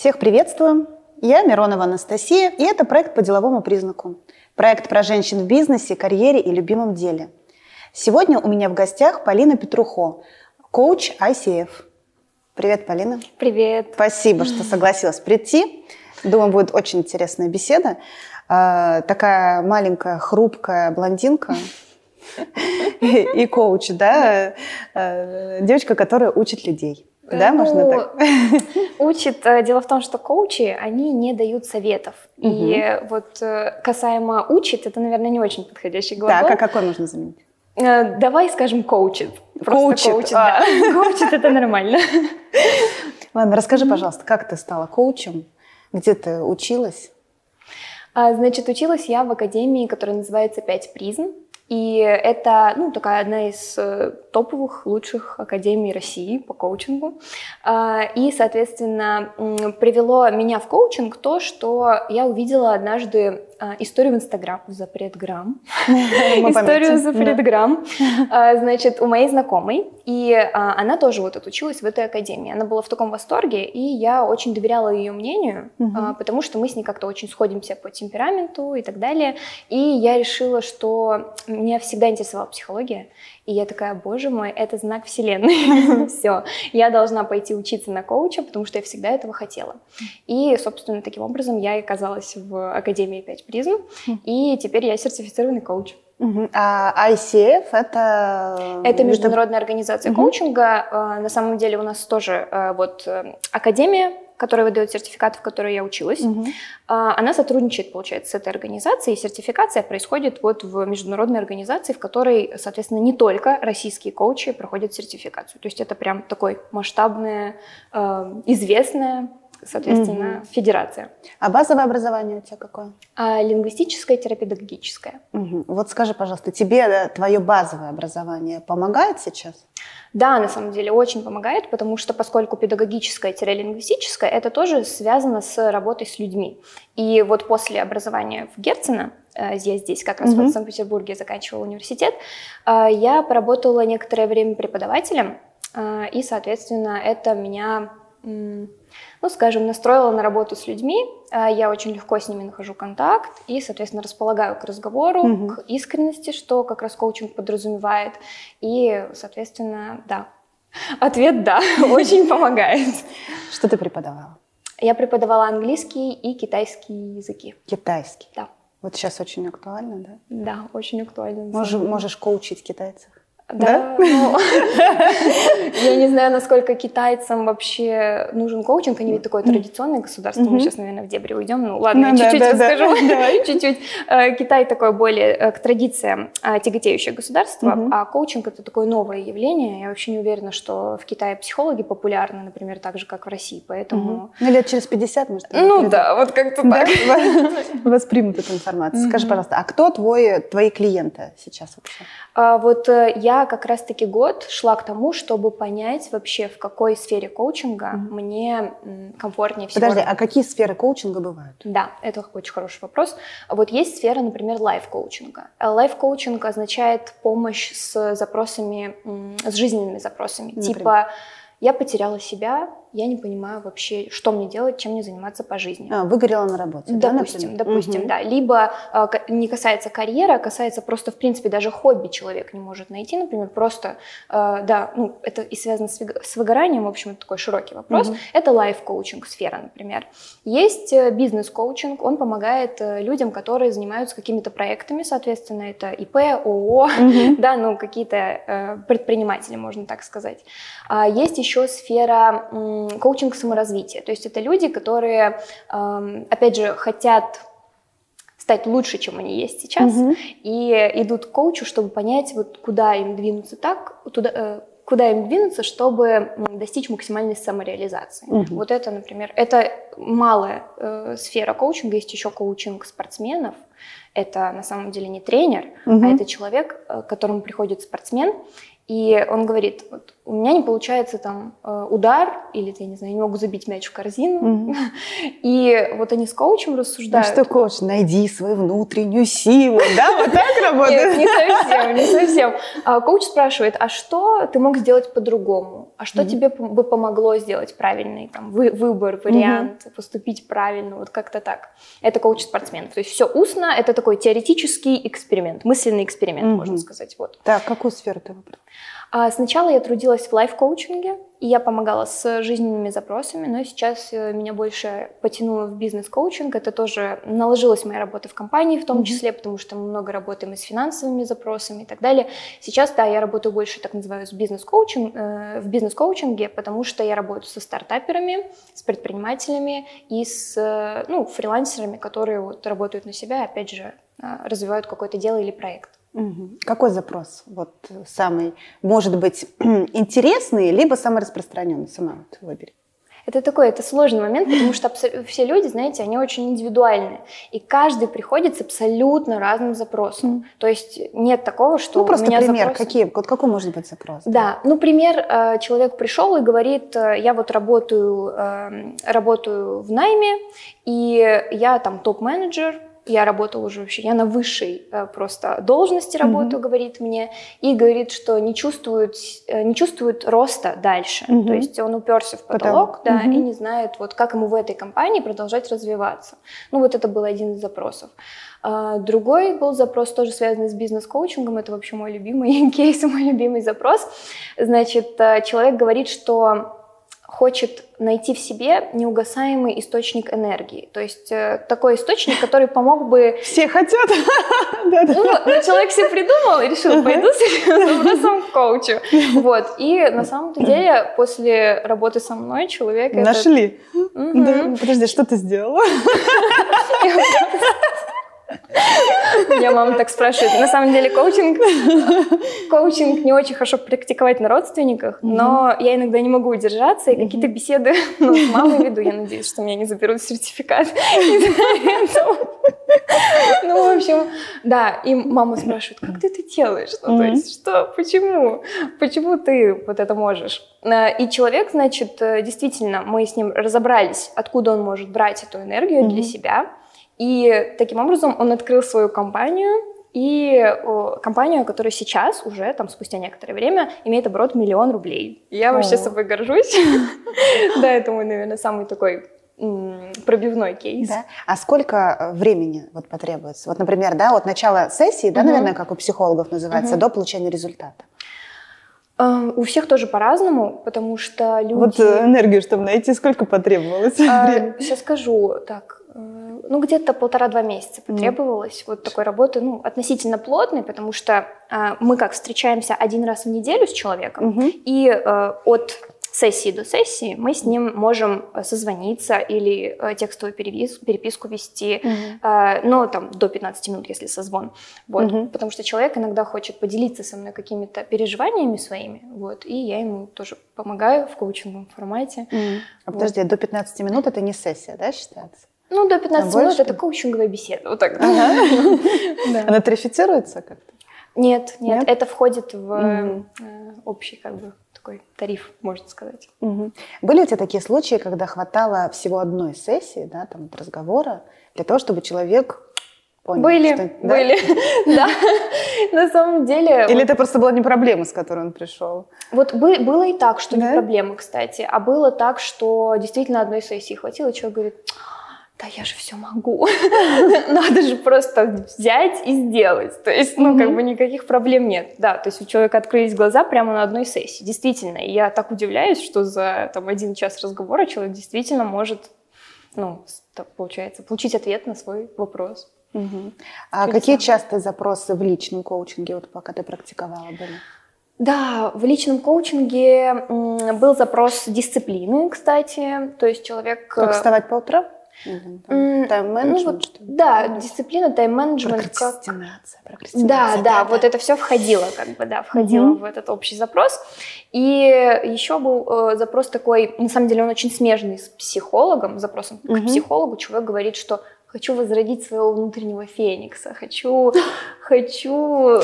Всех приветствую. Я Миронова Анастасия, и это проект по деловому признаку. Проект про женщин в бизнесе, карьере и любимом деле. Сегодня у меня в гостях Полина Петрухо, коуч ICF. Привет, Полина. Привет. Спасибо, что согласилась прийти. Думаю, будет очень интересная беседа. А, такая маленькая, хрупкая блондинка и коуч, да, э, девочка, которая учит людей. Да, ну, можно так? Учит. Э, дело в том, что коучи, они не дают советов. Угу. И вот э, касаемо учит, это, наверное, не очень подходящий глагол. Так, а какой можно заменить? Э, давай скажем коучит. Просто коучит, коучит а. да. Коучит это нормально. Ладно, расскажи, пожалуйста, как ты стала коучем? Где ты училась? А, значит, училась я в академии, которая называется «Пять призм». И это ну, такая одна из э, топовых лучших академий России по коучингу. А, и, соответственно, привело меня в коучинг то, что я увидела однажды а, историю в Инстаграм, запретграм. Историю запретграм, а, значит, у моей знакомой. И она тоже вот отучилась в этой академии. Она была в таком восторге, и я очень доверяла ее мнению, потому что мы с ней как-то очень сходимся по темпераменту и так далее. И я решила, что меня всегда интересовала психология. И я такая, боже мой, это знак вселенной. Все, я должна пойти учиться на коуча, потому что я всегда этого хотела. И, собственно, таким образом я оказалась в Академии 5 призм, и теперь я сертифицированный коуч. А ICF это... Это международная организация угу. коучинга. А, на самом деле у нас тоже а, вот э, Академия которая выдает сертификат, в которой я училась, угу. она сотрудничает, получается, с этой организацией, и сертификация происходит вот в международной организации, в которой, соответственно, не только российские коучи проходят сертификацию. То есть это прям такой масштабная, известная соответственно, угу. федерация. А базовое образование у тебя какое? А, лингвистическое, терапевтологическое. Угу. Вот скажи, пожалуйста, тебе твое базовое образование помогает сейчас? Да, на самом деле очень помогает, потому что поскольку педагогическое-лингвистическое, это тоже связано с работой с людьми. И вот после образования в Герцена, э, я здесь как раз mm-hmm. в Санкт-Петербурге заканчивала университет, э, я поработала некоторое время преподавателем, э, и, соответственно, это меня ну, скажем, настроила на работу с людьми, а я очень легко с ними нахожу контакт и, соответственно, располагаю к разговору, угу. к искренности, что как раз коучинг подразумевает. И, соответственно, да. Ответ «да», очень помогает. Что ты преподавала? Я преподавала английский и китайский языки. Китайский? Да. Вот сейчас очень актуально, да? Да, очень актуально. Можешь, можешь коучить китайцев? Да, ну, я не знаю, насколько китайцам вообще нужен коучинг. Они ведь такое традиционное государство. Мы сейчас, наверное, в дебри уйдем. Ну ладно, ну чуть-чуть расскажу. Чуть-чуть. Э, Китай такое более э, к традициям э, тяготеющее государство, а коучинг это такое новое явление. Я вообще не уверена, что в Китае психологи популярны, например, так же, как в России. Поэтому... Ну, лет через 50, может, Ну да, вот как-то так. Воспримут эту информацию. Скажи, пожалуйста, а кто твои клиенты сейчас вообще? А, вот я как раз-таки год шла к тому, чтобы понять вообще, в какой сфере коучинга mm-hmm. мне комфортнее всего. Подожди, а какие сферы коучинга бывают? Да, это очень хороший вопрос. Вот есть сфера, например, лайф-коучинга. Лайф-коучинг означает помощь с запросами, с жизненными запросами. Например? Типа я потеряла себя, я не понимаю вообще, что мне делать, чем мне заниматься по жизни. А, выгорела на работе, Допустим, да, допустим, угу. да. Либо э, не касается карьеры, а касается просто, в принципе, даже хобби человек не может найти, например, просто, э, да, ну, это и связано с, с выгоранием, в общем, это такой широкий вопрос. Угу. Это лайф-коучинг сфера, например. Есть э, бизнес-коучинг, он помогает э, людям, которые занимаются какими-то проектами, соответственно, это ИП, ООО, угу. да, ну, какие-то э, предприниматели, можно так сказать. А есть еще сфера коучинг саморазвития. То есть это люди, которые, опять же, хотят стать лучше, чем они есть сейчас, угу. и идут к коучу, чтобы понять, вот куда им двинуться так, туда, э, куда им двинуться, чтобы достичь максимальной самореализации. Угу. Вот это, например, это малая э, сфера коучинга, есть еще коучинг спортсменов. Это на самом деле не тренер, угу. а это человек, э, к которому приходит спортсмен, и он говорит, вот, у меня не получается там э, удар, или, я не знаю, я не могу забить мяч в корзину. Mm-hmm. И вот они с коучем рассуждают. Ну что, коуч, найди свою внутреннюю силу, да? Вот так работает? Нет, не совсем, не совсем. А коуч спрашивает, а что ты мог сделать по-другому? а что тебе бы помогло сделать правильный там, вы, выбор, вариант, поступить правильно, вот как-то так. Это коуч спортсменов. То есть все устно, это такой теоретический эксперимент, мысленный эксперимент, можно сказать. Вот. Так, какую сферу ты выбрал? А сначала я трудилась в лайф-коучинге, и я помогала с жизненными запросами, но сейчас э, меня больше потянуло в бизнес-коучинг. Это тоже наложилась моя работа в компании в том числе, потому что мы много работаем и с финансовыми запросами и так далее. Сейчас, да, я работаю больше, так называю, с бизнес-коучинг, э, в бизнес-коучинге, потому что я работаю со стартаперами, с предпринимателями и с э, ну, фрилансерами, которые вот работают на себя, опять же, развивают какое-то дело или проект. Какой запрос? Вот самый, может быть, интересный, либо самый распространенный? Сама вот выбери. Это такой, это сложный момент, потому что все люди, знаете, они очень индивидуальны. И каждый приходит с абсолютно разным запросом. Mm. То есть нет такого, что Ну, просто у меня пример, запрос... какие, вот какой может быть запрос? Да, да. ну, пример, э, человек пришел и говорит, э, я вот работаю, эм, работаю в найме, и я там топ-менеджер, я работала уже вообще, я на высшей э, просто должности работаю, mm-hmm. говорит мне, и говорит, что не чувствует, э, не чувствует роста дальше. Mm-hmm. То есть он уперся в потолок, Потом. да, mm-hmm. и не знает, вот как ему в этой компании продолжать развиваться. Ну вот это был один из запросов. А, другой был запрос, тоже связанный с бизнес-коучингом, это вообще мой любимый кейс, мой любимый запрос. Значит, э, человек говорит, что хочет найти в себе неугасаемый источник энергии. То есть э, такой источник, который помог бы... Все хотят. Ну, человек себе придумал и решил, пойду с запросом к коучу. Вот. И на самом деле после работы со мной человек... Нашли. Подожди, что ты сделала? Меня мама так спрашивает. На самом деле коучинг, коучинг не очень хорошо практиковать на родственниках, но я иногда не могу удержаться, и какие-то беседы ну, с мамой веду. Я надеюсь, что меня не заберут сертификат Ну, в общем, да, и мама спрашивает, как ты это делаешь? Ну, то есть, что, почему? Почему ты вот это можешь? Э, и человек, значит, э, действительно, мы с ним разобрались, откуда он может брать эту энергию для себя, и таким образом он открыл свою компанию, и о, компанию, которая сейчас уже, там, спустя некоторое время, имеет оборот миллион рублей. Я вообще собой горжусь. Да, это мой, наверное, самый такой пробивной кейс. Да? А сколько э, времени вот потребуется? Вот, например, да, от начала сессии, да, наверное, как у психологов называется, до получения результата. Эм, у всех тоже по-разному, потому что люди... Вот э, энергию, чтобы найти, сколько потребовалось? А, сейчас скажу. Так, Э, ну, где-то полтора-два месяца потребовалось mm. вот такой работы, ну, относительно плотной, потому что э, мы как встречаемся один раз в неделю с человеком, mm-hmm. и э, от сессии до сессии мы с ним можем э, созвониться или э, текстовую перепис, переписку вести, mm-hmm. э, но там до 15 минут, если созвон. Вот, mm-hmm. Потому что человек иногда хочет поделиться со мной какими-то переживаниями своими, вот, и я ему тоже помогаю в коучинговом формате. Mm-hmm. А вот. подожди, до 15 минут это не сессия, да, считается? Ну, до 15 минут это коучинговая беседа. Вот так. Она тарифицируется как-то? Нет, нет, это входит в э, общий как бы такой тариф, можно сказать. Были у тебя такие случаи, когда хватало всего одной сессии, да, там, разговора, для того, чтобы человек Понял, были, что, да? были, да. На самом деле. Или вот, это просто была не проблема, с которой он пришел? Вот бы, было и так, что да? не проблема, кстати, а было так, что действительно одной сессии хватило, и человек говорит, да я же все могу. Надо же просто взять и сделать. То есть, ну, как бы никаких проблем нет. Да, то есть у человека открылись глаза прямо на одной сессии. Действительно. Я так удивляюсь, что за там один час разговора человек действительно может, ну, получается, получить ответ на свой вопрос. Угу. А какие частые запросы в личном коучинге, вот пока ты практиковала, были? Да, в личном коучинге был запрос дисциплины, кстати. То есть человек... Как вставать по утрам? Тайм-менеджмент? Ну, вот, да, дисциплина, тайм-менеджмент. Прокрастинация, прокрастинация. Да, да, да, вот это все входило, как бы, да, входило угу. в этот общий запрос. И еще был э, запрос такой, на самом деле он очень смежный с психологом, запросом угу. к психологу. Человек говорит, что хочу возродить своего внутреннего феникса, хочу, хочу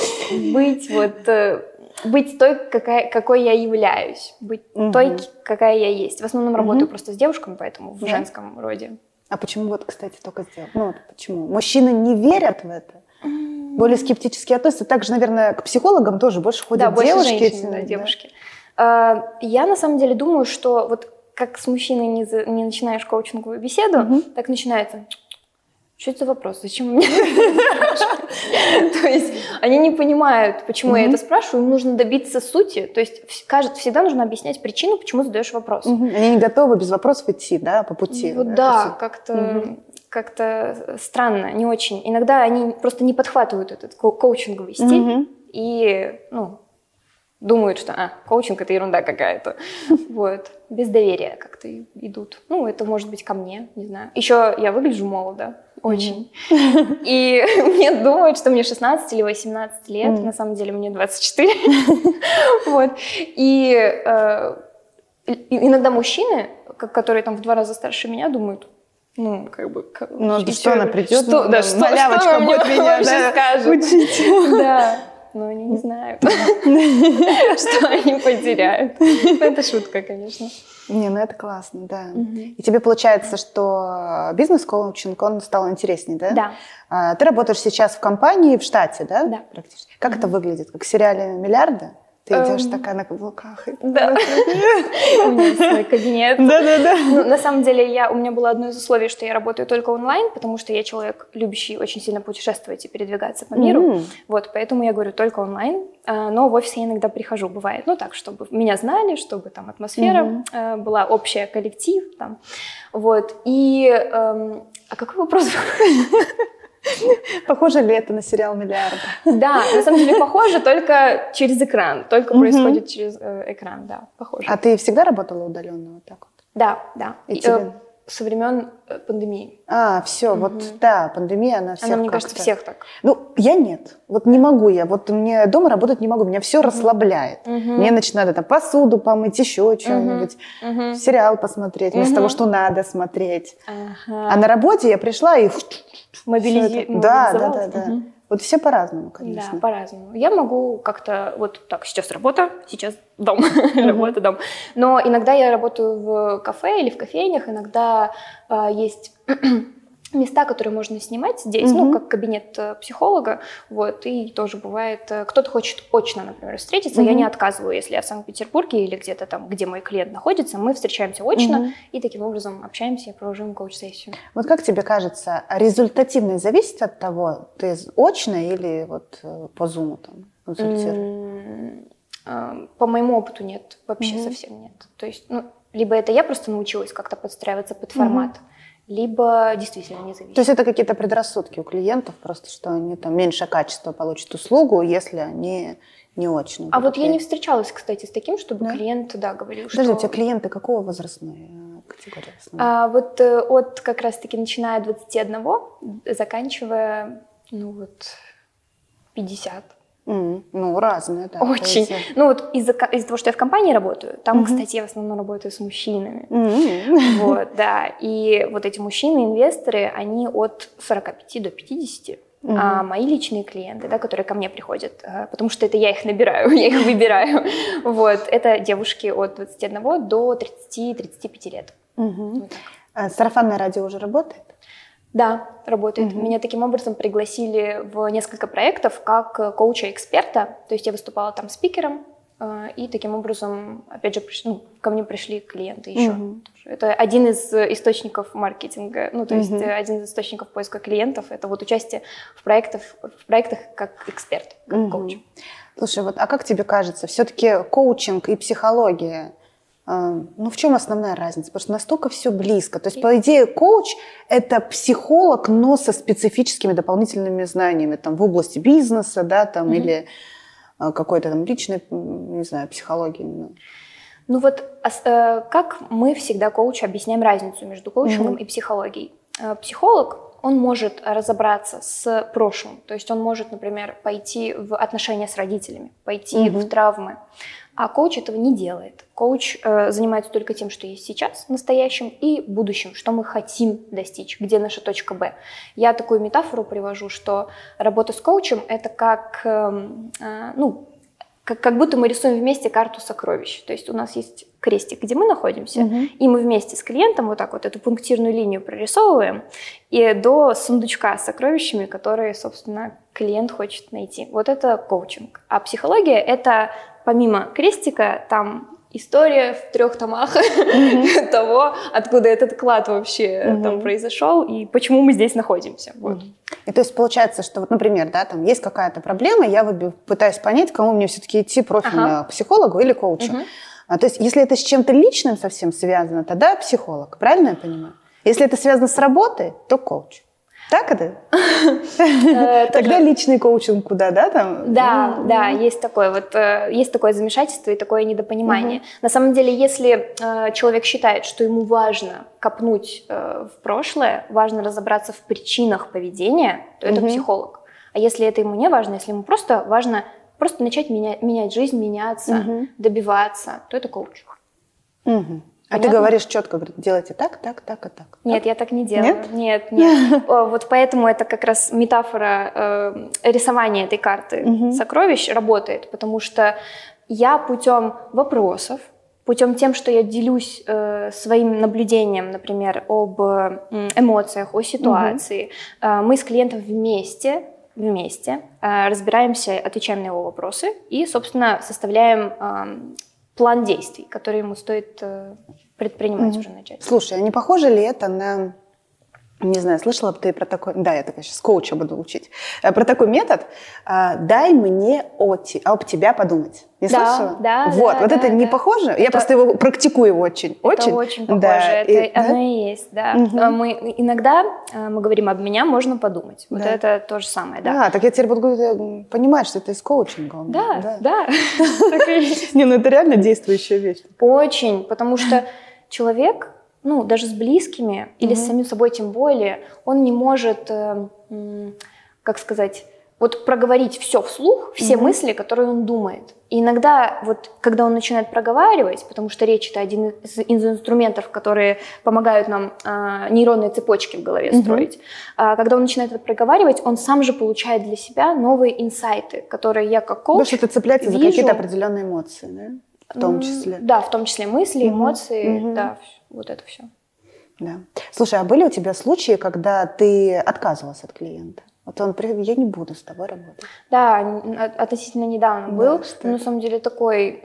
быть вот э, быть той, какая, какой я являюсь, быть угу. той, какая я есть. В основном угу. работаю просто с девушками, поэтому в да. женском роде. А почему вот, кстати, только сделал? Ну, вот почему? Мужчины не верят в это? Более скептически относятся. Также, наверное, к психологам тоже больше ходят да, девушки. Больше женщин, да, девушки. Я на самом деле думаю, что вот как с мужчиной не, за, не начинаешь коучинговую беседу, угу. так начинается что это за вопрос? Зачем мне То есть они не понимают, почему я это спрашиваю, им нужно добиться сути. То есть кажется, всегда нужно объяснять причину, почему задаешь вопрос. Они не готовы без вопросов идти, да, по пути. Вот да, как-то как-то странно, не очень. Иногда они просто не подхватывают этот коучинговый стиль и, ну, думают, что а, коучинг это ерунда какая-то. Вот. Без доверия как-то идут. Ну, это может быть ко мне, не знаю. Еще я выгляжу молодо. Очень. И мне думают, что мне 16 или 18 лет. На самом деле мне 24. Вот. И э, иногда мужчины, которые там в два раза старше меня, думают, ну, как бы... Ну, да что она придет? Что, да, что, малявочка что будет меня да, учить. Да но они не знают, что они потеряют. Это шутка, конечно. Не, ну это классно, да. И тебе получается, что бизнес-коучинг, он стал интереснее, да? Да. А, ты работаешь сейчас в компании в штате, да? Да. Практически. Как это выглядит? Как в сериале «Миллиарды»? Ты идешь эм, такая на каблуках. Да. У меня свой кабинет. Да, да, да. На самом деле, я, у меня было одно из условий, что я работаю только онлайн, потому что я человек, любящий очень сильно путешествовать и передвигаться по миру. Вот, поэтому я говорю только онлайн. А, но в офис я иногда прихожу, бывает. Ну так, чтобы меня знали, чтобы там атмосфера э, была общая, коллектив. Там. Вот. И... Эм, а какой вопрос? Похоже ли это на сериал «Миллиард»? Да, на самом деле похоже, только через экран, только происходит через э, экран, да, похоже. А ты всегда работала удаленно вот так вот? Да, да. И, тебе со времен э, пандемии. А, все, угу. вот да, пандемия, она всех Она, мне кажется, всех так. Ну, я нет. Вот не могу я. Вот мне дома работать не могу. Меня все угу. расслабляет. Угу. Мне начинает там посуду помыть, еще что-нибудь, угу. сериал посмотреть, вместо угу. того, что надо смотреть. Ага. А на работе я пришла и... Мобилизи... Да, да, да, да. Угу. Вот все по-разному, конечно. Да, по-разному. Я могу как-то вот так, сейчас работа, сейчас дом, mm-hmm. работа, дом. Но иногда я работаю в кафе или в кофейнях, иногда э, есть места, которые можно снимать здесь, mm-hmm. ну, как кабинет э, психолога, вот, и тоже бывает, э, кто-то хочет очно, например, встретиться, mm-hmm. я не отказываю, если я в Санкт-Петербурге или где-то там, где мой клиент находится, мы встречаемся очно mm-hmm. и таким образом общаемся и провожаем коуч-сессию. Вот как тебе кажется, результативность зависит от того, ты очно или вот э, по зуму там консультируешь? По моему опыту нет, вообще mm-hmm. совсем нет. То есть, ну, либо это я просто научилась как-то подстраиваться под формат, mm-hmm либо действительно не зависит. То есть это какие-то предрассудки у клиентов, просто что они там меньше качества получат услугу, если они не очень. А вот я не встречалась, кстати, с таким, чтобы да? клиент, да, говорил, Подожди, что... У тебя клиенты какого возрастной э, категории? А, вот э, от как раз-таки начиная от 21, заканчивая, ну вот, 50. Mm, ну, разные, да. Очень. Есть... Ну, вот из-за из того, что я в компании работаю, там, mm-hmm. кстати, я в основном работаю с мужчинами. Mm-hmm. Вот, да. И вот эти мужчины, инвесторы, они от 45 до 50. Mm-hmm. А мои личные клиенты, да, которые ко мне приходят, э, потому что это я их набираю, я их выбираю, вот, это девушки от 21 до 30-35 лет. Вот а сарафанное радио уже работает? Да, работает. Mm-hmm. Меня таким образом пригласили в несколько проектов как коуча-эксперта. То есть я выступала там спикером, э, и таким образом, опять же, приш... ну, ко мне пришли клиенты еще. Mm-hmm. Это один из источников маркетинга, ну, то есть mm-hmm. один из источников поиска клиентов. Это вот участие в проектах, в проектах как эксперт, как mm-hmm. коуч. Слушай, вот, а как тебе кажется, все-таки коучинг и психология – ну, в чем основная разница? Потому что настолько все близко. То есть, по идее, коуч – это психолог, но со специфическими дополнительными знаниями там, в области бизнеса, да, там, mm-hmm. или а, какой-то там личной, не знаю, психологии. Ну вот э, как мы всегда коучу объясняем разницу между коучингом mm-hmm. и психологией? Э, психолог, он может разобраться с прошлым. То есть он может, например, пойти в отношения с родителями, пойти mm-hmm. в травмы. А коуч этого не делает. Коуч э, занимается только тем, что есть сейчас, настоящим и будущим, что мы хотим достичь, где наша точка Б. Я такую метафору привожу, что работа с коучем это как, э, э, ну, как, как будто мы рисуем вместе карту сокровищ. То есть у нас есть крестик, где мы находимся, угу. и мы вместе с клиентом вот так вот эту пунктирную линию прорисовываем и до сундучка с сокровищами, которые, собственно, клиент хочет найти. Вот это коучинг. А психология — это помимо крестика, там история в трех томах того, откуда этот клад вообще там произошел и почему мы здесь находимся. Вот. И то есть получается, что вот, например, да, там есть какая-то проблема, я пытаюсь понять, кому мне все-таки идти профильно, ага. психологу или коучу. Угу. А, то есть если это с чем-то личным совсем связано, тогда психолог, правильно я понимаю? Если это связано с работой, то коуч. Так это? Э, Тогда личный коучинг куда, да? Там? Да, да, есть такое вот, э, есть такое замешательство и такое недопонимание. На самом деле, если э, человек считает, что ему важно копнуть в прошлое, важно разобраться в причинах поведения, то это психолог. А если это ему не важно, если ему просто важно просто начать менять, менять жизнь, меняться, добиваться, то это коуч. А ты говоришь четко, делайте так, так, так и так. Нет, так? я так не делаю. Нет, нет. нет. Вот поэтому это как раз метафора э, рисования этой карты сокровищ работает, потому что я путем вопросов, путем тем, что я делюсь э, своим наблюдением, например, об эмоциях, о ситуации, э, мы с клиентом вместе вместе э, разбираемся, отвечаем на его вопросы и, собственно, составляем план действий, который ему стоит э, предпринимать mm-hmm. уже начать. Слушай, а не похоже ли это на не знаю, слышала бы ты про такой... Да, я такая сейчас коуча буду учить. Э, про такой метод. А, дай мне о, те, об тебя подумать. Не да, слышала? Да, Вот, да, вот да, это да. не похоже? Это... Я просто его практикую очень. Это очень, очень похоже. Да. Это, и, оно да? и есть, да. Угу. Мы, иногда э, мы говорим, об меня можно подумать. Вот да. это то же самое, да. А, так я теперь буду понимать, что это из коучинга. Да, да. Не, ну это реально действующая вещь. Очень, потому что человек ну, даже с близкими или mm-hmm. с самим собой тем более, он не может, э, как сказать, вот проговорить все вслух, все mm-hmm. мысли, которые он думает. И иногда вот, когда он начинает проговаривать, потому что речь это один из, из инструментов, которые помогают нам э, нейронные цепочки в голове mm-hmm. строить, э, когда он начинает это проговаривать, он сам же получает для себя новые инсайты, которые я как коуч Потому что это цепляется вижу, за какие-то определенные эмоции, да? В том числе. Да, в том числе мысли, эмоции, mm-hmm. да, вот это все. Да. Слушай, а были у тебя случаи, когда ты отказывалась от клиента? Вот он, я не буду с тобой работать. Да, относительно недавно был. Да, на самом деле такой...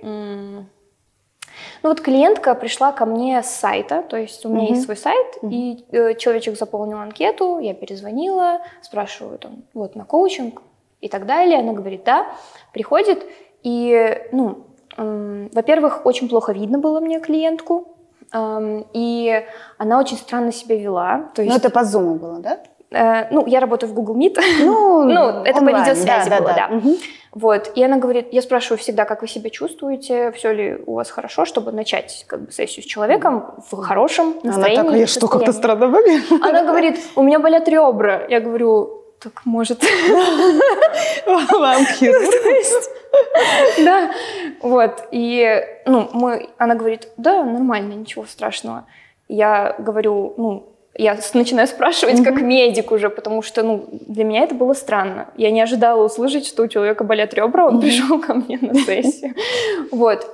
Ну вот клиентка пришла ко мне с сайта, то есть у меня угу. есть свой сайт, угу. и э, человечек заполнил анкету, я перезвонила, спрашиваю там, вот на коучинг и так далее. Она говорит, да, приходит, и, ну, во-первых, очень плохо видно было мне клиентку, и она очень странно себя вела. То есть... Ну, это по Zoom было, да? Э, ну, я работаю в Google Meet. Ну, ну это онлайн, по видеосвязи да, было, да. да. Угу. Вот. И она говорит, я спрашиваю всегда, как вы себя чувствуете, все ли у вас хорошо, чтобы начать как бы, сессию с человеком в хорошем настроении. Она такая, что, как-то странно выглядит? Она говорит, у меня болят ребра. Я говорю, так может... Вам Да, вот. И ну, мы, она говорит, да, нормально, ничего страшного. Я говорю, ну, я начинаю спрашивать mm-hmm. как медик уже, потому что, ну, для меня это было странно. Я не ожидала услышать, что у человека болят ребра, он mm-hmm. пришел ко мне на сессию. Вот.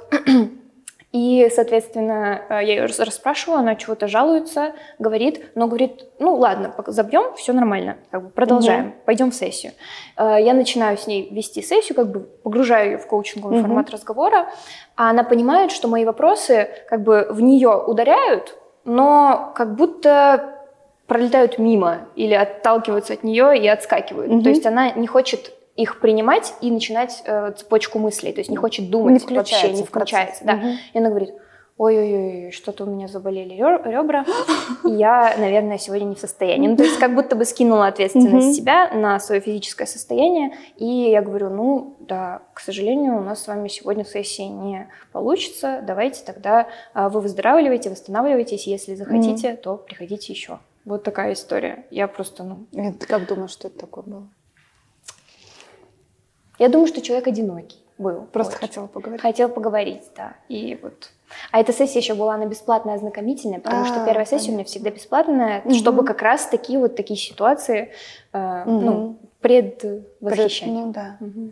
И, соответственно, э, я ее расспрашивала, она чего-то жалуется, говорит, но говорит, ну ладно, забьем, все нормально, как бы продолжаем, угу. пойдем в сессию. Э, я начинаю с ней вести сессию, как бы погружаю ее в коучинговый угу. формат разговора, а она понимает, что мои вопросы как бы в нее ударяют, но как будто пролетают мимо или отталкиваются от нее и отскакивают. Угу. То есть она не хочет их принимать и начинать э, цепочку мыслей, то есть не хочет думать не вообще, не включается. Да. Угу. И она говорит, ой-ой-ой, что-то у меня заболели ребра, и я, наверное, сегодня не в состоянии. Ну, то есть как будто бы скинула ответственность себя на свое физическое состояние, и я говорю, ну, да, к сожалению, у нас с вами сегодня сессии не получится, давайте тогда а, вы выздоравливаете, восстанавливаетесь, если захотите, то приходите еще. Вот такая история. Я просто, ну... Ты как думаешь, что это такое было? Я думаю, что человек одинокий был. Просто очень. хотел поговорить. Хотел поговорить, да. И вот. А эта сессия еще была, она бесплатная, ознакомительная, потому а, что первая сессия понятно. у меня всегда бесплатная, угу. чтобы как раз такие вот такие ситуации, э, угу. ну, предвосхищать. Пред, ну да. Угу.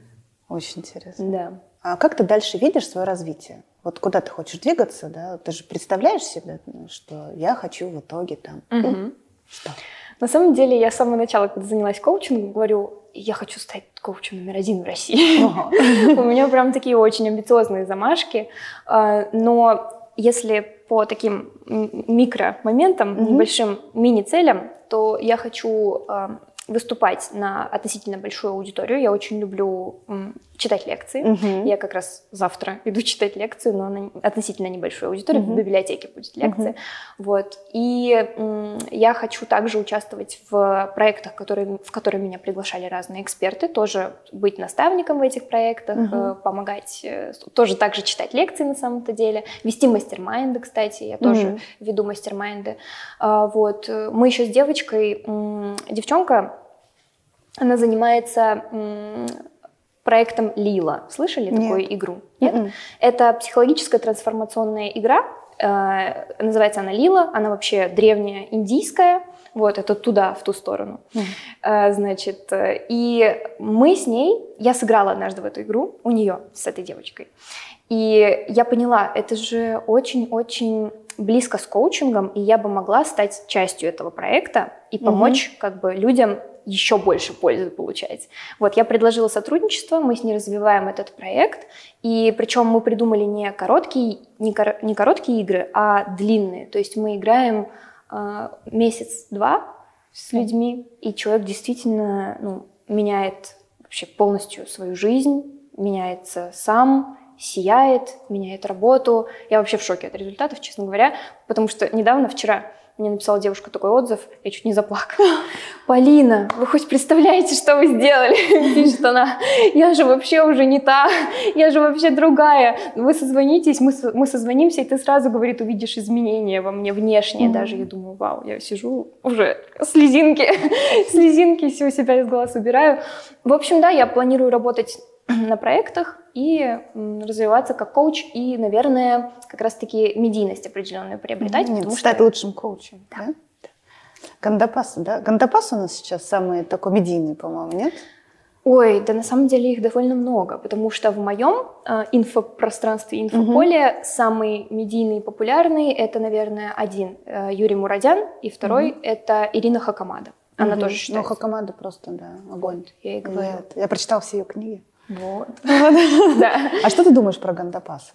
Очень интересно. Да. А как ты дальше видишь свое развитие? Вот куда ты хочешь двигаться, да? Ты же представляешь себе, что я хочу в итоге там. Угу. Что? На самом деле, я с самого начала, когда занялась коучингом, говорю, я хочу стать коучем номер один в России. У меня прям такие очень амбициозные замашки. А, но если по таким микромоментам, небольшим мини-целям, то я хочу а, выступать на относительно большую аудиторию. Я очень люблю читать лекции. Угу. Я как раз завтра иду читать лекцию, но на относительно небольшую аудиторию. Угу. В библиотеке будет лекция. Угу. Вот. И м, я хочу также участвовать в проектах, которые, в которые меня приглашали разные эксперты, тоже быть наставником в этих проектах, угу. помогать, э, тоже также читать лекции на самом-то деле, вести мастер-майнды, кстати, я тоже угу. веду мастер-майнды. А, вот. Мы еще с девочкой, девчонка, она занимается проектом Лила. Слышали Нет. такую игру? Нет? Mm-mm. М-м. Это психологическая трансформационная игра. Э, называется она Лила. Она вообще древняя индийская. Вот, это туда, в ту сторону. Mm. Э, значит, э, и мы с ней, я сыграла однажды в эту игру у нее, с этой девочкой. И я поняла, это же очень-очень близко с коучингом, и я бы могла стать частью этого проекта и помочь mm-hmm. как бы людям еще больше пользы получать. Вот, я предложила сотрудничество, мы с ней развиваем этот проект, и причем мы придумали не короткие, не, кор, не короткие игры, а длинные. То есть мы играем э, месяц-два с людьми, и человек действительно ну, меняет вообще полностью свою жизнь, меняется сам, сияет, меняет работу. Я вообще в шоке от результатов, честно говоря, потому что недавно, вчера, мне написала девушка такой отзыв, я чуть не заплакала. Полина, вы хоть представляете, что вы сделали? Пишет она. Я же вообще уже не та, я же вообще другая. Вы созвонитесь, мы, мы созвонимся, и ты сразу, говорит, увидишь изменения во мне внешние. Mm-hmm. Даже я думаю, вау, я сижу уже слезинки, слезинки все у себя из глаз убираю. В общем, да, я планирую работать на проектах и развиваться как коуч и, наверное, как раз-таки медийность определенную приобретать. Mm-hmm. Потому Стать что... лучшим коучем, да? да? Гандапас, да? Гандапас у нас сейчас самый такой медийный, по-моему, нет? Ой, да на самом деле их довольно много, потому что в моем э, инфопространстве, инфополе угу. самый медийный и популярный это, наверное, один э, Юрий Мурадян, и второй угу. это Ирина Хакамада. Она угу. тоже считается. Ну, Хакамада просто, да, огонь. Вот, я и говорю. Я прочитала все ее книги. Вот. Да. А что ты думаешь про Гандапаса?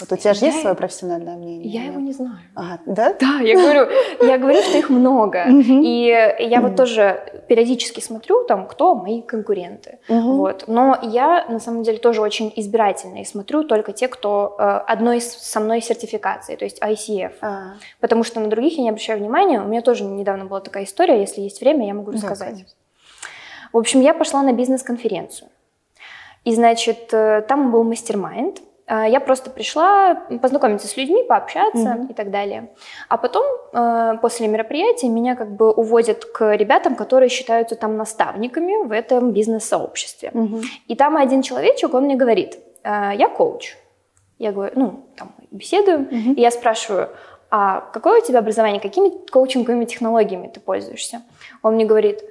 Вот у тебя же есть свое профессиональное мнение? Я его не знаю. Ага, да? Да, я говорю, я говорю, что их много. И я вот тоже периодически смотрю, там, кто мои конкуренты. Вот. Но я, на самом деле, тоже очень избирательна и смотрю только те, кто э, одной со мной сертификации, то есть ICF. А. Потому что на других я не обращаю внимания. У меня тоже недавно была такая история, если есть время, я могу рассказать. В общем, я пошла на бизнес-конференцию. И, значит, э, там был мастер-майнд. А, я просто пришла познакомиться с людьми, пообщаться mm-hmm. и так далее. А потом, э, после мероприятия, меня как бы увозят к ребятам, которые считаются там наставниками в этом бизнес-сообществе. Mm-hmm. И там один человечек, он мне говорит, «А, я коуч. Я говорю, ну, там, беседуем, mm-hmm. и я спрашиваю, а какое у тебя образование, какими коучинговыми технологиями ты пользуешься? Он мне говорит,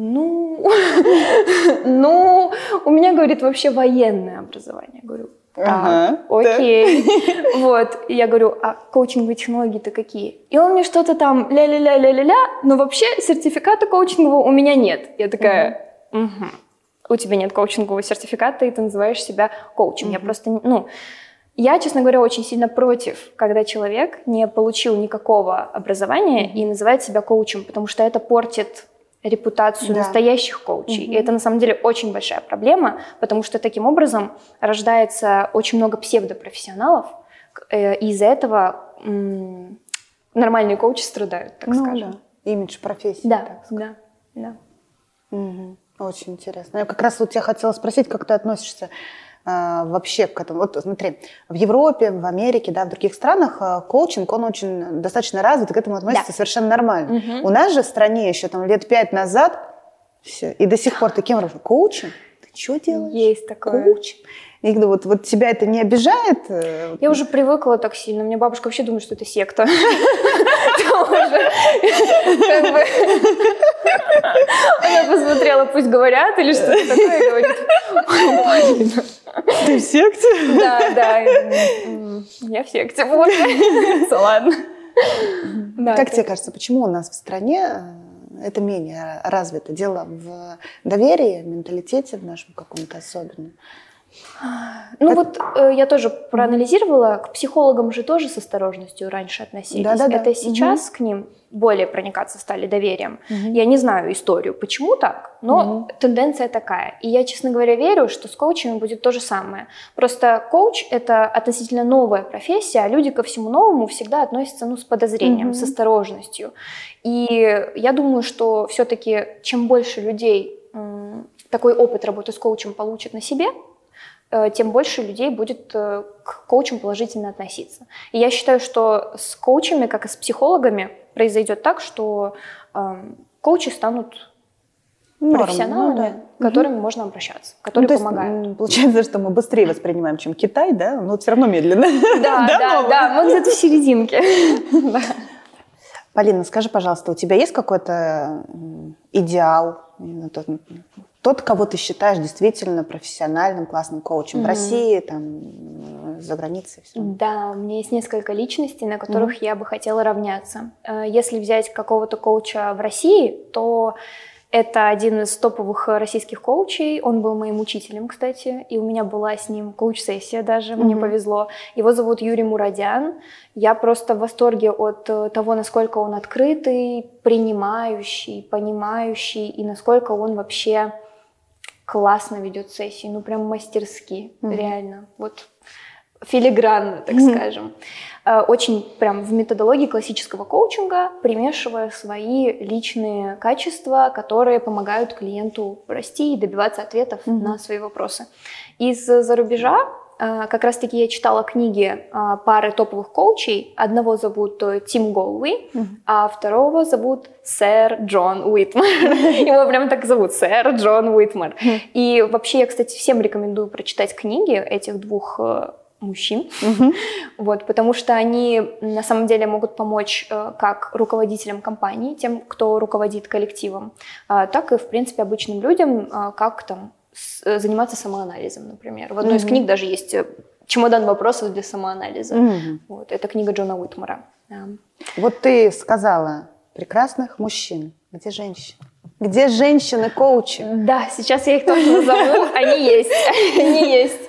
ну, ну, у меня, говорит, вообще военное образование. Говорю, так, ага, окей. Да. Вот, и я говорю, а коучинговые технологии-то какие? И он мне что-то там ля-ля-ля-ля-ля-ля, но вообще сертификата коучингового у меня нет. Я такая, угу. угу. у тебя нет коучингового сертификата, и ты называешь себя коучем. Угу. Я просто, ну, я, честно говоря, очень сильно против, когда человек не получил никакого образования mm и называет себя коучем, потому что это портит репутацию да. настоящих коучей. Угу. И это на самом деле очень большая проблема, потому что таким образом рождается очень много псевдопрофессионалов, э, и из-за этого нормальные коучи страдают, так ну, скажем. Да. Имидж профессии. Да, так да, да. Угу. Очень интересно. Я как раз вот тебя хотела спросить, как ты относишься вообще к этому. Вот смотри, в Европе, в Америке, да, в других странах а, коучинг, он очень достаточно развит, и к этому относится да. совершенно нормально. Угу. У нас же в стране еще там лет пять назад все, и до сих пор таким образом, коучинг? Что делаешь? Есть такое. Коучинг? И вот, вот тебя это не обижает? Э, Я уже привыкла так сильно. Мне бабушка вообще думает, что это секта. Она посмотрела, пусть говорят, или что-то такое, и говорит, ты в секте? Да, да. Я в секте. Ладно. как тебе кажется, почему у нас в стране это менее развито. Дело в доверии, в менталитете в нашем каком-то особенном. Ну это... вот э, я тоже проанализировала, к психологам же тоже с осторожностью раньше относились. Да, да, да. Это сейчас угу. к ним более проникаться стали доверием. Угу. Я не знаю историю, почему так, но угу. тенденция такая. И я, честно говоря, верю, что с коучами будет то же самое. Просто коуч — это относительно новая профессия, а люди ко всему новому всегда относятся ну, с подозрением, угу. с осторожностью. И я думаю, что все-таки чем больше людей такой опыт работы с коучем получат на себе, тем больше людей будет э, к коучам положительно относиться. И я считаю, что с коучами, как и с психологами, произойдет так, что э, коучи станут Норм, профессионалами, ну, да. которыми угу. можно обращаться, которые ну, помогают. Есть, получается, что мы быстрее воспринимаем, чем Китай, да? Но все равно медленно. Да, да, да, мы где-то в серединке. Полина, скажи, пожалуйста, у тебя есть какой-то идеал, тот, кого ты считаешь действительно профессиональным, классным коучем mm-hmm. в России, там, за границей? Все. Да, у меня есть несколько личностей, на которых mm-hmm. я бы хотела равняться. Э, если взять какого-то коуча в России, то это один из топовых российских коучей. Он был моим учителем, кстати, и у меня была с ним коуч-сессия даже, mm-hmm. мне повезло. Его зовут Юрий Мурадян. Я просто в восторге от э, того, насколько он открытый, принимающий, понимающий, и насколько он вообще классно ведет сессии, ну прям мастерски, mm-hmm. реально. Вот филигранно, так mm-hmm. скажем. Э, очень прям в методологии классического коучинга, примешивая свои личные качества, которые помогают клиенту расти и добиваться ответов mm-hmm. на свои вопросы. Из-за рубежа а, как раз-таки я читала книги а, пары топовых коучей. Одного зовут э, Тим Голуи, mm-hmm. а второго зовут сэр Джон Уитмар. Его прям так зовут, сэр Джон Уитмар. Mm-hmm. И вообще я, кстати, всем рекомендую прочитать книги этих двух э, мужчин, вот, потому что они на самом деле могут помочь э, как руководителям компании, тем, кто руководит коллективом, э, так и, в принципе, обычным людям, э, как там Э, заниматься самоанализом, например. В одной из книг даже есть э, чемодан вопросов для самоанализа. Вот, это книга Джона Уитмара. Вот ты сказала прекрасных мужчин. Где женщины? Где женщины-коучи? Да, сейчас я их тоже назову. Они есть. Они есть.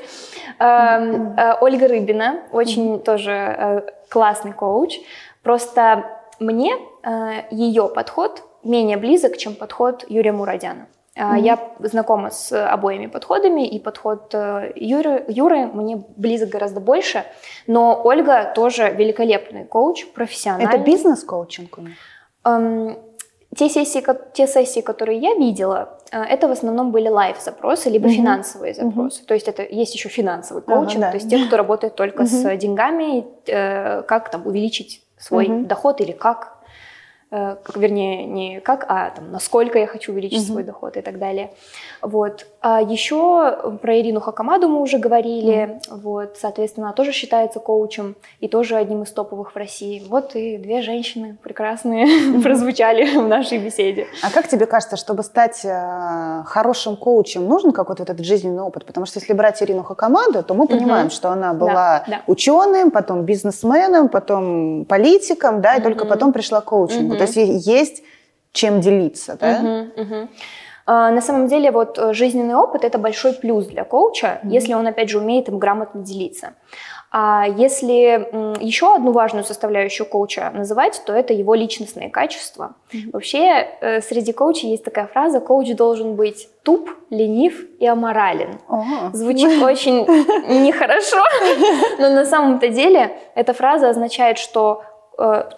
Эм, э, Ольга Рыбина, очень тоже классный коуч. Просто мне ее подход менее близок, чем подход Юрия Мурадяна. Mm-hmm. Я знакома с обоими подходами, и подход э, Юры, Юры мне близок гораздо больше, но Ольга тоже великолепный коуч, профессиональный. Это бизнес-коучинг у них? Эм, те сессии, те сессии, которые я видела, э, это в основном были лайв-запросы, либо mm-hmm. финансовые запросы. Mm-hmm. То есть это есть еще финансовый коучинг, ага, да. то есть те, кто работает только mm-hmm. с деньгами, как там увеличить свой mm-hmm. доход или как Э, как, вернее, не как, а там, насколько я хочу увеличить mm-hmm. свой доход и так далее. Вот. А еще про Ирину Хакамаду мы уже говорили, mm-hmm. вот, соответственно, она тоже считается коучем и тоже одним из топовых в России. Вот и две женщины прекрасные mm-hmm. прозвучали в нашей беседе. А как тебе кажется, чтобы стать э, хорошим коучем, нужен какой-то вот этот жизненный опыт? Потому что если брать Ирину Хакамаду, то мы понимаем, mm-hmm. что она была да, да. ученым, потом бизнесменом, потом политиком, да, и mm-hmm. только потом пришла к коучингу. Mm-hmm. То есть есть чем делиться, да? Угу. На самом деле, вот э, жизненный опыт это большой плюс для коуча, mm-hmm. если он, опять же, умеет им грамотно делиться. А если еще одну важную составляющую коуча называть, то это его личностные качества. Mm-hmm. Вообще, э, среди коучей есть такая фраза: коуч должен быть туп, ленив и аморален. Oh. Звучит очень нехорошо, но на самом-то деле эта фраза означает, что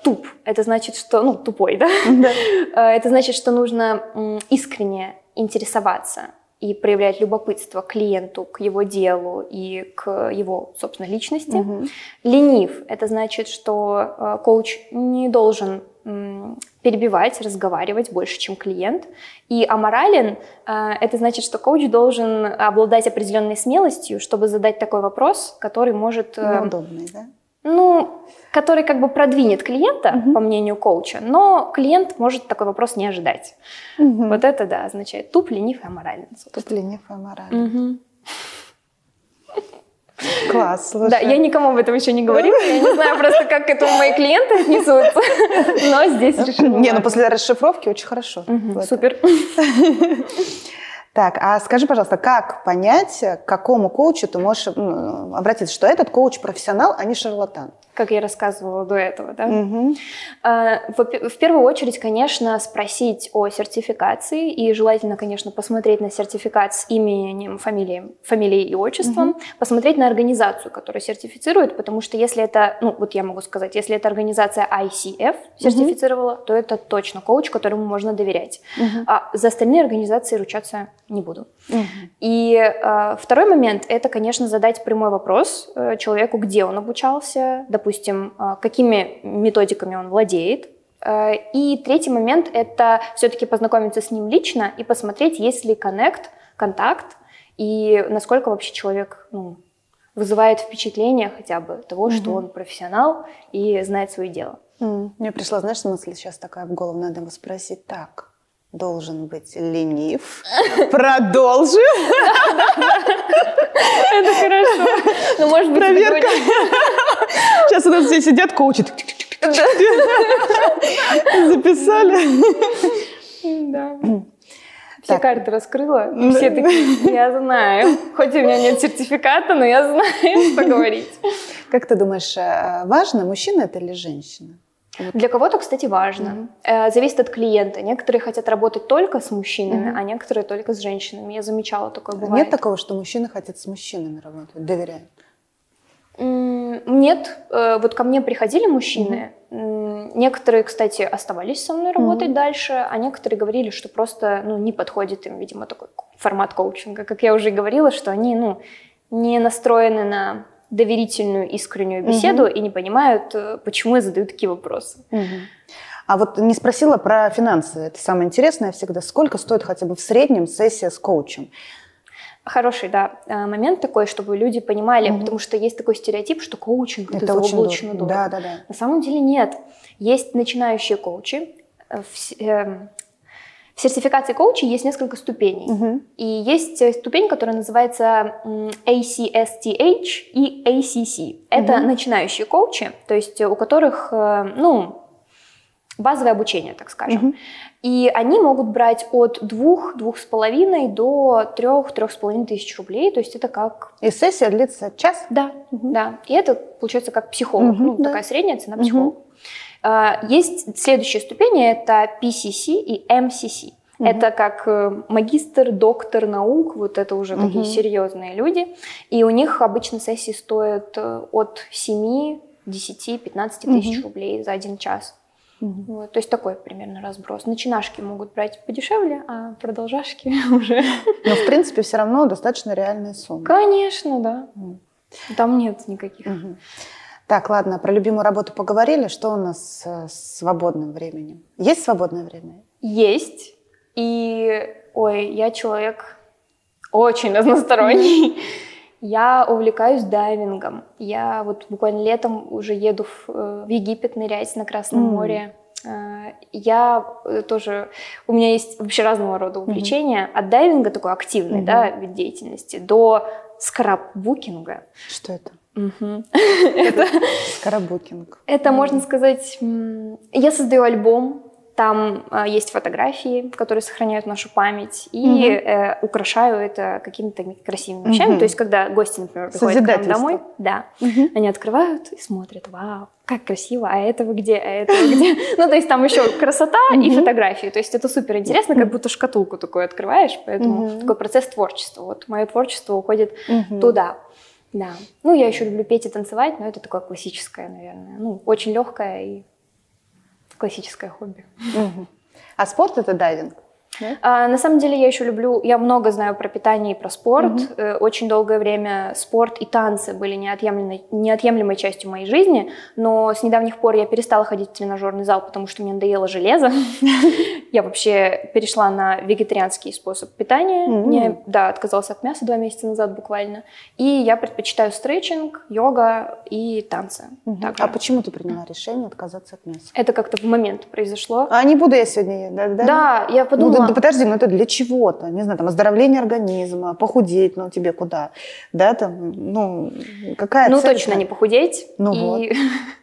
туп. Это значит, что, ну, тупой, да? да. Э, это значит, что нужно искренне интересоваться и проявлять любопытство к клиенту, к его делу и к его, собственно, личности. Угу. Ленив – это значит, что э, коуч не должен перебивать, разговаривать больше, чем клиент. И аморален э, – это значит, что коуч должен обладать определенной смелостью, чтобы задать такой вопрос, который может… Неудобный, да? Ну, который как бы продвинет клиента, угу. по мнению коуча, но клиент может такой вопрос не ожидать. Угу. Вот это, да, означает туп, ленив и аморален. Туп, ленив и аморален. Угу. Класс, слушай. Да, я никому об этом еще не говорила, я не знаю просто, как к этому мои клиенты отнесутся, но здесь решила. Не, ну после расшифровки очень хорошо. Супер. Так, а скажи, пожалуйста, как понять, к какому коучу ты можешь обратиться, что этот коуч профессионал, а не шарлатан? Как я рассказывала до этого, да? А, В в первую очередь, конечно, спросить о сертификации и желательно, конечно, посмотреть на сертификат с именем, фамилией, фамилией и отчеством, посмотреть на организацию, которая сертифицирует, потому что если это, ну вот я могу сказать, если это организация ICF сертифицировала, то это точно коуч, которому можно доверять. Мгм. А за остальные организации ручаться не буду. Мгм. И э, второй момент – это, конечно, задать прямой вопрос э, человеку, где он обучался, допустим, э, какими методиками он владеет. Э, и третий момент – это все-таки познакомиться с ним лично и посмотреть, есть ли коннект, контакт, и насколько вообще человек ну, вызывает впечатление хотя бы того, что Мгм. он профессионал и знает свое дело. Мне пришла, знаешь, мысль сейчас такая в голову, надо его спросить. Так, должен быть ленив. Продолжи. Это хорошо. Ну, может быть, Проверка. Сейчас у нас здесь сидят коучи. Записали. Да. Все Так. карты раскрыла, Да. все такие, я знаю. Хоть у меня нет сертификата, но я знаю, что говорить. Как ты думаешь, э, важно, мужчина это или женщина? Для кого-то, кстати, важно. Э, Зависит от клиента. Некоторые хотят работать только с мужчинами, Мгм. а некоторые только с женщинами. Я замечала, такое бывает. Нет такого, что мужчины хотят с мужчинами работать, доверяют? Нет, Э, вот ко мне приходили мужчины, некоторые, кстати, оставались со мной работать Мгм. дальше, а некоторые говорили, что просто ну, не подходит им, видимо, такой формат коучинга. Как я уже говорила, что они ну, не настроены на доверительную, искреннюю беседу и не понимают, э, почему я задаю такие вопросы. А вот не спросила про финансы. Это самое интересное всегда. Сколько стоит хотя бы в среднем сессия с коучем? Хороший, да, э, момент такой, чтобы люди понимали, Мгм. потому что есть такой стереотип, что коучинг это, очень заоблачно дорого. дорого. Да, да, да. На самом деле нет. Есть начинающие коучи. Э, В, эм, в сертификации коучей есть несколько ступеней. Мгм. И есть э, ступень, которая называется ACSTH и ACC. Это Мгм. начинающие коучи, то есть э, у которых, э, ну, базовое обучение, так скажем. Мгм. И они могут брать от двух, двух с половиной до трех, трех с половиной тысяч рублей. То есть это как И сессия длится час? да, Мгм. да. И это получается как психолог, Мгм, ну, да. такая средняя цена психолога. А, Есть следующие ступени, это PCC и MCC. Мгм. Это как э, магистр, доктор наук, вот это уже Мгм. такие серьезные люди. И у них обычно сессии стоят э, от 7, 10, 15 тысяч Мгм. рублей за один час. Мгм. Вот, то есть такой примерно разброс. Начинашки могут брать подешевле, а продолжашки уже... Но, в принципе, все равно достаточно реальная сумма. Конечно, да. Мгм. Там нет никаких. Мгм. Так, ладно, про любимую работу поговорили. Что у нас с свободным временем? Есть свободное время? Есть. И, ой, я человек очень разносторонний. Я увлекаюсь дайвингом. Я вот буквально летом уже еду в, э, в Египет нырять на Красном М. море. Э, Я э, тоже... У меня есть вообще разного рода увлечения. От дайвинга такой активный, Мгм. да, вид деятельности, до скраббукинга. Что это? Мгм. Это Скоробукинг. Это, можно сказать, я создаю альбом, там а, есть фотографии, которые сохраняют нашу память, и Мгм. э, украшаю это какими-то красивыми вещами. Мгм. То есть, когда гости, например, приходят к нам домой, да, Мгм. они открывают и смотрят, вау, как красиво, а этого где, а этого где. Ну, то есть там еще красота и фотографии. То есть это супер интересно, как будто шкатулку такую открываешь, поэтому такой процесс творчества. Вот мое творчество уходит туда. Да. Ну, я еще люблю петь и танцевать, но это такое классическое, наверное. Ну, очень легкое и классическое хобби. А спорт это дайвинг? Да? А, на самом деле я еще люблю, я много знаю про питание и про спорт. Э, Очень долгое время спорт и танцы были неотъемлемой, неотъемлемой частью моей жизни, но с недавних пор я перестала ходить в тренажерный зал, потому что мне надоело железо. Я вообще перешла на вегетарианский способ питания. М. Я, да, отказалась от мяса два месяца назад буквально. И я предпочитаю стретчинг, йога и танцы. А почему ты приняла решение отказаться от мяса? Это как-то в момент произошло. А не буду я сегодня есть, да? Да, я подумала, Ну подожди, ну это для чего-то, не знаю, там оздоровление организма, похудеть, ну тебе куда, да, там, ну какая Ну цель точно не похудеть. Ну и...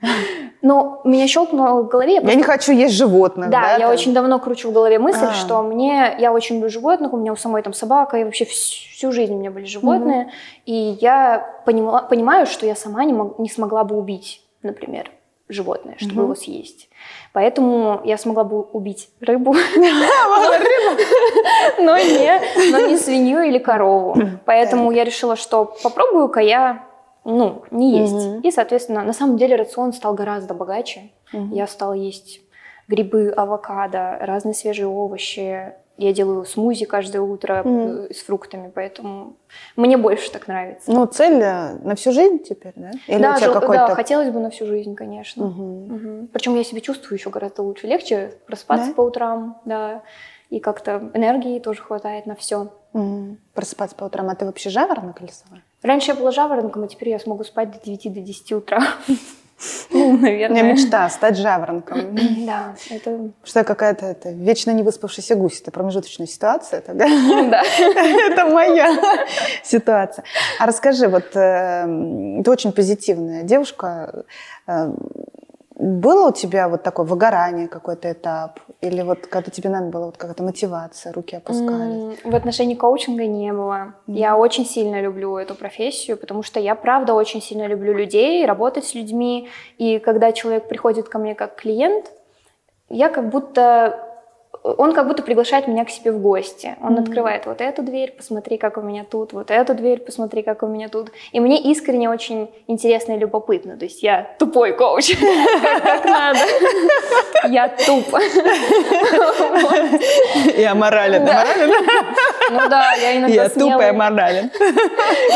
Но меня щелкнуло в голове. Я, не хочу есть животных. Да, Да, я там? очень давно кручу в голове мысль, А. что мне, я очень люблю животных, у меня у самой там собака, и вообще всю, жизнь у меня были животные, и я понимала, понимаю, что я сама не, мог- не смогла бы убить, например, животное, чтобы его съесть. Поэтому я смогла бы убить рыбу, но не, но не свинью или корову. Поэтому я решила, что попробую-ка я ну, не есть. И, соответственно, на самом деле рацион стал гораздо богаче. Я стала есть грибы, авокадо, разные свежие овощи. Я делаю смузи каждое утро э, с фруктами, поэтому мне больше так нравится. Ну цель э, на всю жизнь теперь, да? Или да, у тебя какой-то... да, хотелось бы на всю жизнь, конечно. Мгм. Причем я себя чувствую еще гораздо лучше. Легче просыпаться Да? по утрам, да. И как-то энергии тоже хватает на все. Мгм. Просыпаться по утрам, а ты вообще жаворонок или сова? Раньше я была жаворонком, а теперь я смогу спать до 9 до 10 утра. Ну, У меня наверное. мечта стать жаворонком. Да, это... Что я какая-то это, вечно не выспавшийся гусь. Это промежуточная ситуация. Это, да? Да. это моя ситуация. А расскажи, вот э, ты очень позитивная девушка. Было у тебя вот такое выгорание, какой-то этап? Или вот когда тебе надо было вот какая-то мотивация, руки опускались? М, В отношении коучинга не было. Я очень сильно люблю эту профессию, потому что я, правда, очень сильно люблю людей, работать с людьми. И когда человек приходит ко мне как клиент, я как будто... Он как будто приглашает меня к себе в гости. Он Мгм. открывает вот эту дверь, посмотри, как у меня тут, вот эту дверь, посмотри, как у меня тут. И мне искренне очень интересно и любопытно. То есть я тупой коуч, как надо. Я тупо. Я морален. Ну да, я иногда Я тупая морален.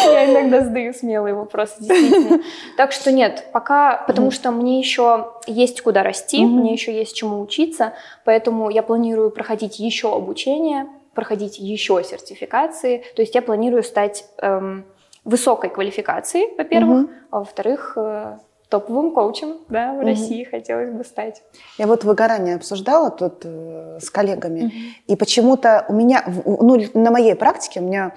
Я иногда задаю смелые вопросы, действительно. Так что нет, пока, потому что мне еще есть куда расти, мне еще есть чему учиться, поэтому я планирую проходить еще обучение, проходить еще сертификации. То есть я планирую стать эм, высокой квалификацией, во-первых, а во-вторых, э, топовым коучем, да, в Мгм. России хотелось бы стать. Я вот выгорание обсуждала тут э, с коллегами, и почему-то у меня, ну, на моей практике у меня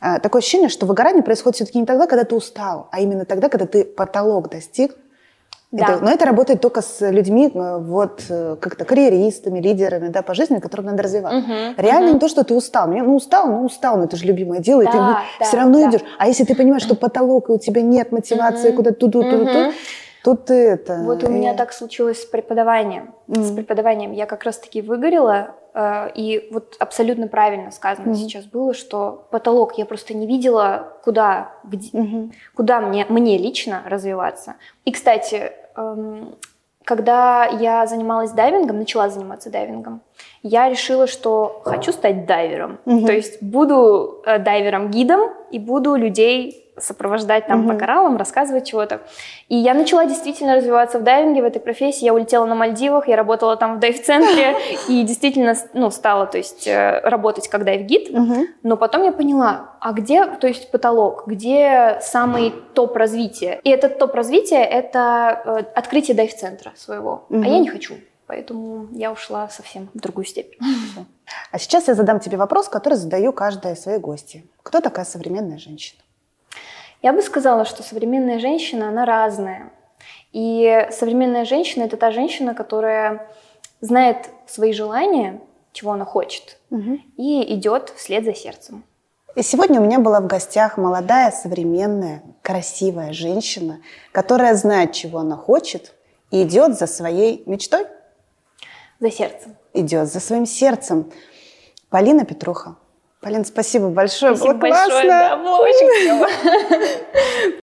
э, такое ощущение, что выгорание происходит все-таки не тогда, когда ты устал, а именно тогда, когда ты потолок достиг. Да. Это- но это работает только с людьми, э, вот э, как-то карьеристами, лидерами, да, по жизни, которым надо развиваться. Мгм, Реально мгм. не то, что ты устал. Мне, ну, устал, ну, устал, но это же любимое дело, и ты Да, да, все равно да. идешь. А если ты понимаешь, что потолок, и у тебя нет мотивации куда-то туда, туда, туда, Мгм. Тут ты это... Вот у меня э, так случилось с преподаванием. С преподаванием я как раз-таки выгорела, э, и вот абсолютно правильно сказано Мгм. сейчас было, что потолок я просто не видела, куда, где, мгм. куда мне, мне лично развиваться. И, кстати, эм, когда я занималась дайвингом, начала заниматься дайвингом, я решила, что хочу стать дайвером. Мгм. То есть буду э, дайвером-гидом и буду людей сопровождать там Мгм. по кораллам, рассказывать чего-то. И я начала действительно развиваться в дайвинге, в этой профессии. Я улетела на Мальдивах, я работала там в дайв-центре и действительно ну, стала то есть, э, работать как дайв-гид. Мгм. Но потом я поняла, а где, то есть потолок, где самый топ развития? И этот топ развития – это э, открытие дайв-центра своего. Мгм. А я не хочу. Поэтому я ушла совсем в другую степень. А сейчас я задам тебе вопрос, который задаю каждой своей гости. Кто такая современная женщина? Я бы сказала, что современная женщина, она разная. И современная женщина – это та женщина, которая знает свои желания, чего она хочет, и идет вслед за сердцем. И сегодня у меня была в гостях молодая, современная, красивая женщина, которая знает, чего она хочет, и идет за своей мечтой, За сердцем. идет за своим сердцем. Полина Петруха. Полин, спасибо большое. Спасибо было классно. большое. Да, было очень клево.